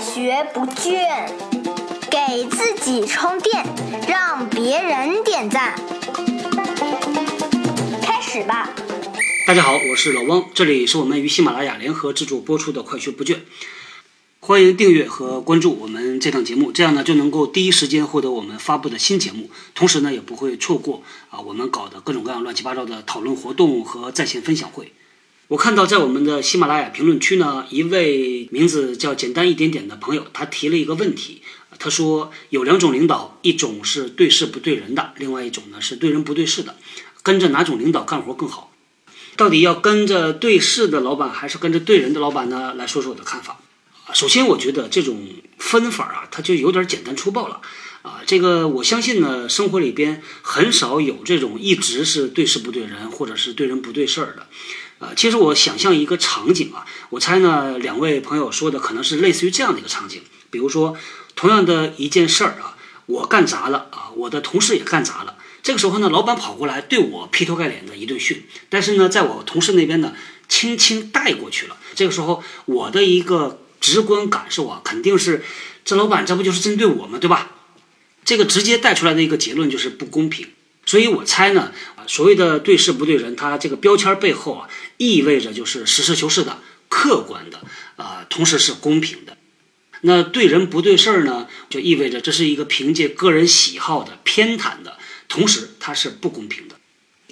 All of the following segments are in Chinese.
学不倦，给自己充电，让别人点赞。开始吧。大家好，我是老汪，这里是我们与喜马拉雅联合制作播出的《快学不倦》，欢迎订阅和关注我们这档节目，这样呢就能够第一时间获得我们发布的新节目，同时呢也不会错过啊我们搞的各种各样乱七八糟的讨论活动和在线分享会。我看到在我们的喜马拉雅评论区呢，一位名字叫简单一点点的朋友，他提了一个问题，他说有两种领导，一种是对事不对人的，另外一种呢是对人不对事的，跟着哪种领导干活更好？到底要跟着对事的老板，还是跟着对人的老板呢？来说说我的看法。首先，我觉得这种分法啊，它就有点简单粗暴了。啊，这个我相信呢，生活里边很少有这种一直是对事不对人，或者是对人不对事儿的。呃，其实我想象一个场景啊，我猜呢，两位朋友说的可能是类似于这样的一个场景。比如说，同样的一件事儿啊，我干砸了啊，我的同事也干砸了。这个时候呢，老板跑过来对我劈头盖脸的一顿训，但是呢，在我同事那边呢，轻轻带过去了。这个时候，我的一个直观感受啊，肯定是这老板这不就是针对我吗？对吧？这个直接带出来的一个结论就是不公平。所以我猜呢，啊，所谓的对事不对人，它这个标签背后啊，意味着就是实事求是的、客观的，啊，同时是公平的。那对人不对事儿呢，就意味着这是一个凭借个人喜好的、偏袒的，同时它是不公平的。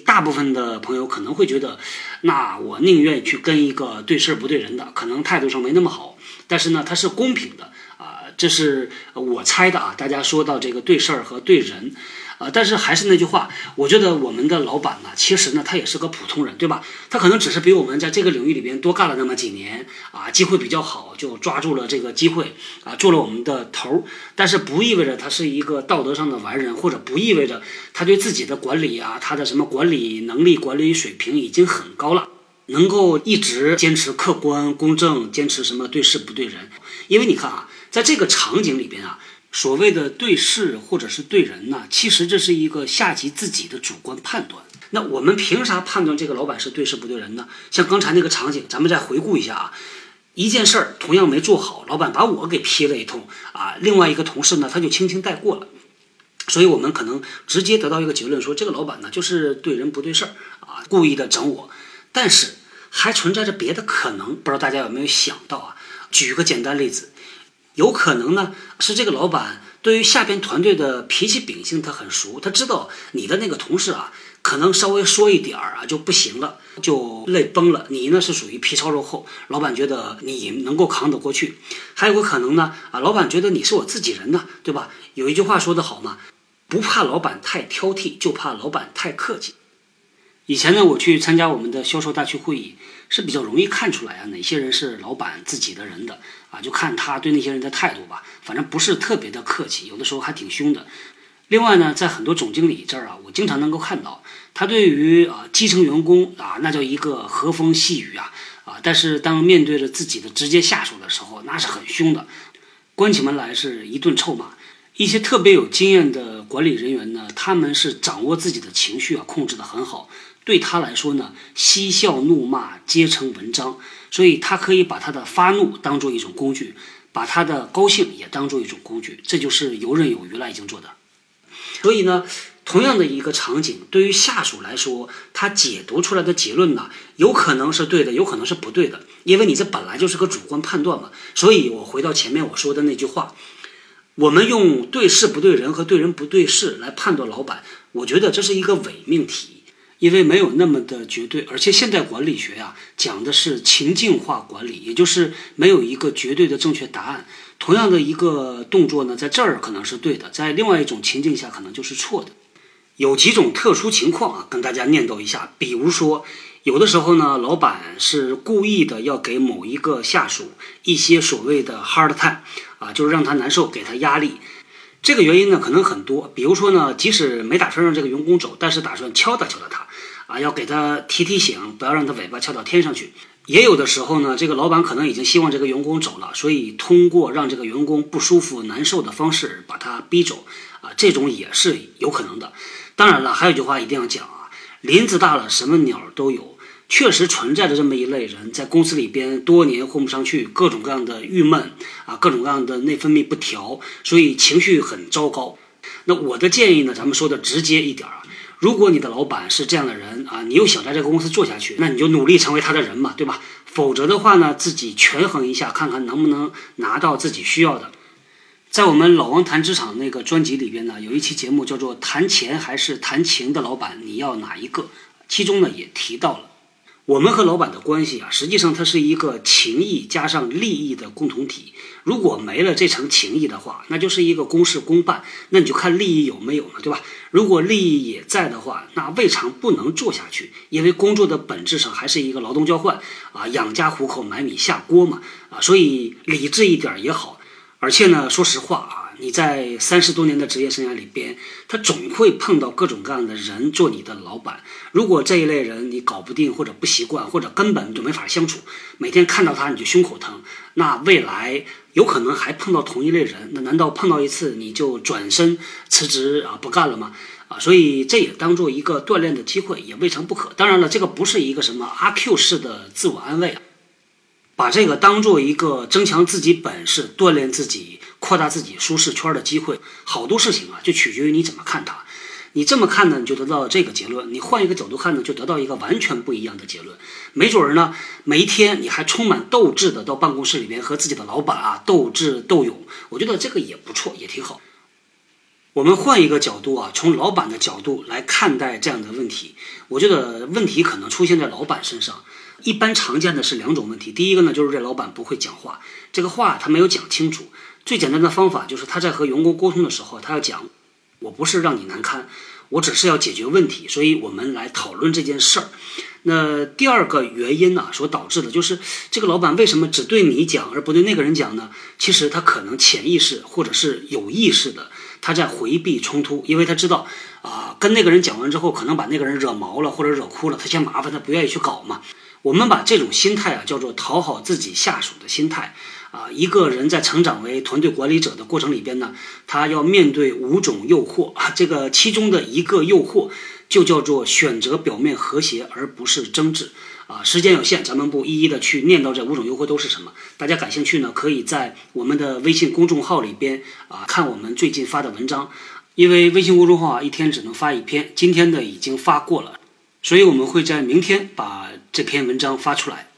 大部分的朋友可能会觉得，那我宁愿去跟一个对事儿不对人的，可能态度上没那么好，但是呢，它是公平的啊，这是我猜的啊。大家说到这个对事儿和对人。啊，但是还是那句话，我觉得我们的老板呢，其实呢，他也是个普通人，对吧？他可能只是比我们在这个领域里边多干了那么几年，啊，机会比较好，就抓住了这个机会，啊，做了我们的头儿。但是不意味着他是一个道德上的完人，或者不意味着他对自己的管理啊，他的什么管理能力、管理水平已经很高了，能够一直坚持客观公正，坚持什么对事不对人。因为你看啊，在这个场景里边啊。所谓的对事或者是对人呢，其实这是一个下级自己的主观判断。那我们凭啥判断这个老板是对事不对人呢？像刚才那个场景，咱们再回顾一下啊，一件事儿同样没做好，老板把我给批了一通啊，另外一个同事呢他就轻轻带过了，所以我们可能直接得到一个结论，说这个老板呢就是对人不对事儿啊，故意的整我。但是还存在着别的可能，不知道大家有没有想到啊？举个简单例子。有可能呢，是这个老板对于下边团队的脾气秉性他很熟，他知道你的那个同事啊，可能稍微说一点儿啊就不行了，就泪崩了。你呢是属于皮糙肉厚，老板觉得你能够扛得过去。还有个可能呢，啊，老板觉得你是我自己人呢，对吧？有一句话说得好嘛，不怕老板太挑剔，就怕老板太客气。以前呢，我去参加我们的销售大区会议，是比较容易看出来啊，哪些人是老板自己的人的啊，就看他对那些人的态度吧，反正不是特别的客气，有的时候还挺凶的。另外呢，在很多总经理这儿啊，我经常能够看到他对于啊基层员工啊，那叫一个和风细雨啊啊，但是当面对着自己的直接下属的时候，那是很凶的，关起门来是一顿臭骂。一些特别有经验的管理人员呢，他们是掌握自己的情绪啊，控制得很好。对他来说呢，嬉笑怒骂皆成文章，所以他可以把他的发怒当做一种工具，把他的高兴也当做一种工具，这就是游刃有余了，已经做的。所以呢，同样的一个场景，对于下属来说，他解读出来的结论呢，有可能是对的，有可能是不对的，因为你这本来就是个主观判断嘛。所以我回到前面我说的那句话，我们用对事不对人和对人不对事来判断老板，我觉得这是一个伪命题。因为没有那么的绝对，而且现代管理学呀讲的是情境化管理，也就是没有一个绝对的正确答案。同样的一个动作呢，在这儿可能是对的，在另外一种情境下可能就是错的。有几种特殊情况啊，跟大家念叨一下。比如说，有的时候呢，老板是故意的要给某一个下属一些所谓的 hard time 啊，就是让他难受，给他压力。这个原因呢，可能很多。比如说呢，即使没打算让这个员工走，但是打算敲打敲打他。啊，要给他提提醒，不要让他尾巴翘到天上去。也有的时候呢，这个老板可能已经希望这个员工走了，所以通过让这个员工不舒服、难受的方式把他逼走。啊，这种也是有可能的。当然了，还有一句话一定要讲啊：林子大了，什么鸟都有。确实存在着这么一类人，在公司里边多年混不上去，各种各样的郁闷啊，各种各样的内分泌不调，所以情绪很糟糕。那我的建议呢，咱们说的直接一点啊，如果你的老板是这样的人啊，你又想在这个公司做下去，那你就努力成为他的人嘛，对吧？否则的话呢，自己权衡一下，看看能不能拿到自己需要的。在我们老王谈职场那个专辑里边呢，有一期节目叫做“谈钱还是谈情的老板，你要哪一个？”其中呢也提到了。我们和老板的关系啊，实际上它是一个情谊加上利益的共同体。如果没了这层情谊的话，那就是一个公事公办，那你就看利益有没有了，对吧？如果利益也在的话，那未尝不能做下去。因为工作的本质上还是一个劳动交换啊，养家糊口、买米下锅嘛啊，所以理智一点也好。而且呢，说实话啊。你在三十多年的职业生涯里边，他总会碰到各种各样的人做你的老板。如果这一类人你搞不定，或者不习惯，或者根本就没法相处，每天看到他你就胸口疼，那未来有可能还碰到同一类人。那难道碰到一次你就转身辞职啊不干了吗？啊，所以这也当做一个锻炼的机会，也未尝不可。当然了，这个不是一个什么阿 Q 式的自我安慰啊，把这个当做一个增强自己本事、锻炼自己。扩大自己舒适圈的机会，好多事情啊，就取决于你怎么看它。你这么看呢，你就得到这个结论；你换一个角度看呢，就得到一个完全不一样的结论。没准儿呢，每一天你还充满斗志的到办公室里边和自己的老板啊斗智斗勇，我觉得这个也不错，也挺好。我们换一个角度啊，从老板的角度来看待这样的问题，我觉得问题可能出现在老板身上。一般常见的是两种问题，第一个呢，就是这老板不会讲话，这个话他没有讲清楚。最简单的方法就是他在和员工沟通的时候，他要讲，我不是让你难堪，我只是要解决问题，所以我们来讨论这件事儿。那第二个原因呢，所导致的就是这个老板为什么只对你讲而不对那个人讲呢？其实他可能潜意识或者是有意识的，他在回避冲突，因为他知道啊，跟那个人讲完之后，可能把那个人惹毛了或者惹哭了，他嫌麻烦，他不愿意去搞嘛。我们把这种心态啊叫做讨好自己下属的心态。啊，一个人在成长为团队管理者的过程里边呢，他要面对五种诱惑啊，这个其中的一个诱惑就叫做选择表面和谐而不是争执啊。时间有限，咱们不一一的去念叨这五种诱惑都是什么。大家感兴趣呢，可以在我们的微信公众号里边啊看我们最近发的文章，因为微信公众号啊一天只能发一篇，今天的已经发过了，所以我们会在明天把这篇文章发出来。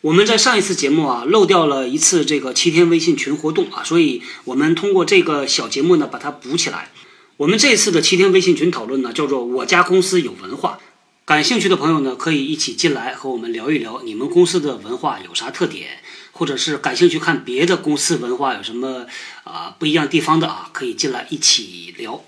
我们在上一次节目啊漏掉了一次这个七天微信群活动啊，所以我们通过这个小节目呢把它补起来。我们这次的七天微信群讨论呢叫做“我家公司有文化”，感兴趣的朋友呢可以一起进来和我们聊一聊你们公司的文化有啥特点，或者是感兴趣看别的公司文化有什么啊不一样地方的啊，可以进来一起聊。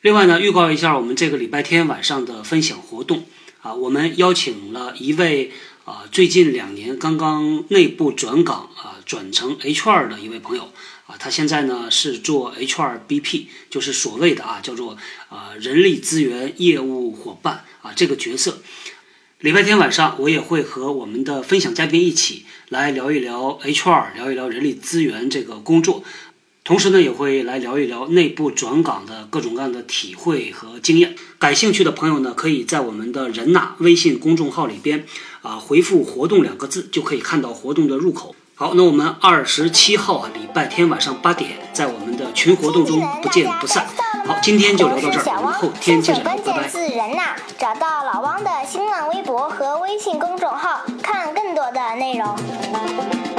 另外呢，预告一下我们这个礼拜天晚上的分享活动啊，我们邀请了一位。啊，最近两年刚刚内部转岗啊，转成 HR 的一位朋友啊，他现在呢是做 HR BP，就是所谓的啊叫做啊人力资源业务伙伴啊这个角色。礼拜天晚上我也会和我们的分享嘉宾一起来聊一聊 HR，聊一聊人力资源这个工作。同时呢，也会来聊一聊内部转岗的各种各样的体会和经验。感兴趣的朋友呢，可以在我们的人呐微信公众号里边啊回复“活动”两个字，就可以看到活动的入口。好，那我们二十七号啊，礼拜天晚上八点，在我们的群活动中不见不散。好，今天就聊到这儿，我们后天接着聊，拜拜。字人呐，找到老汪的新浪微博和微信公众号，看更多的内容。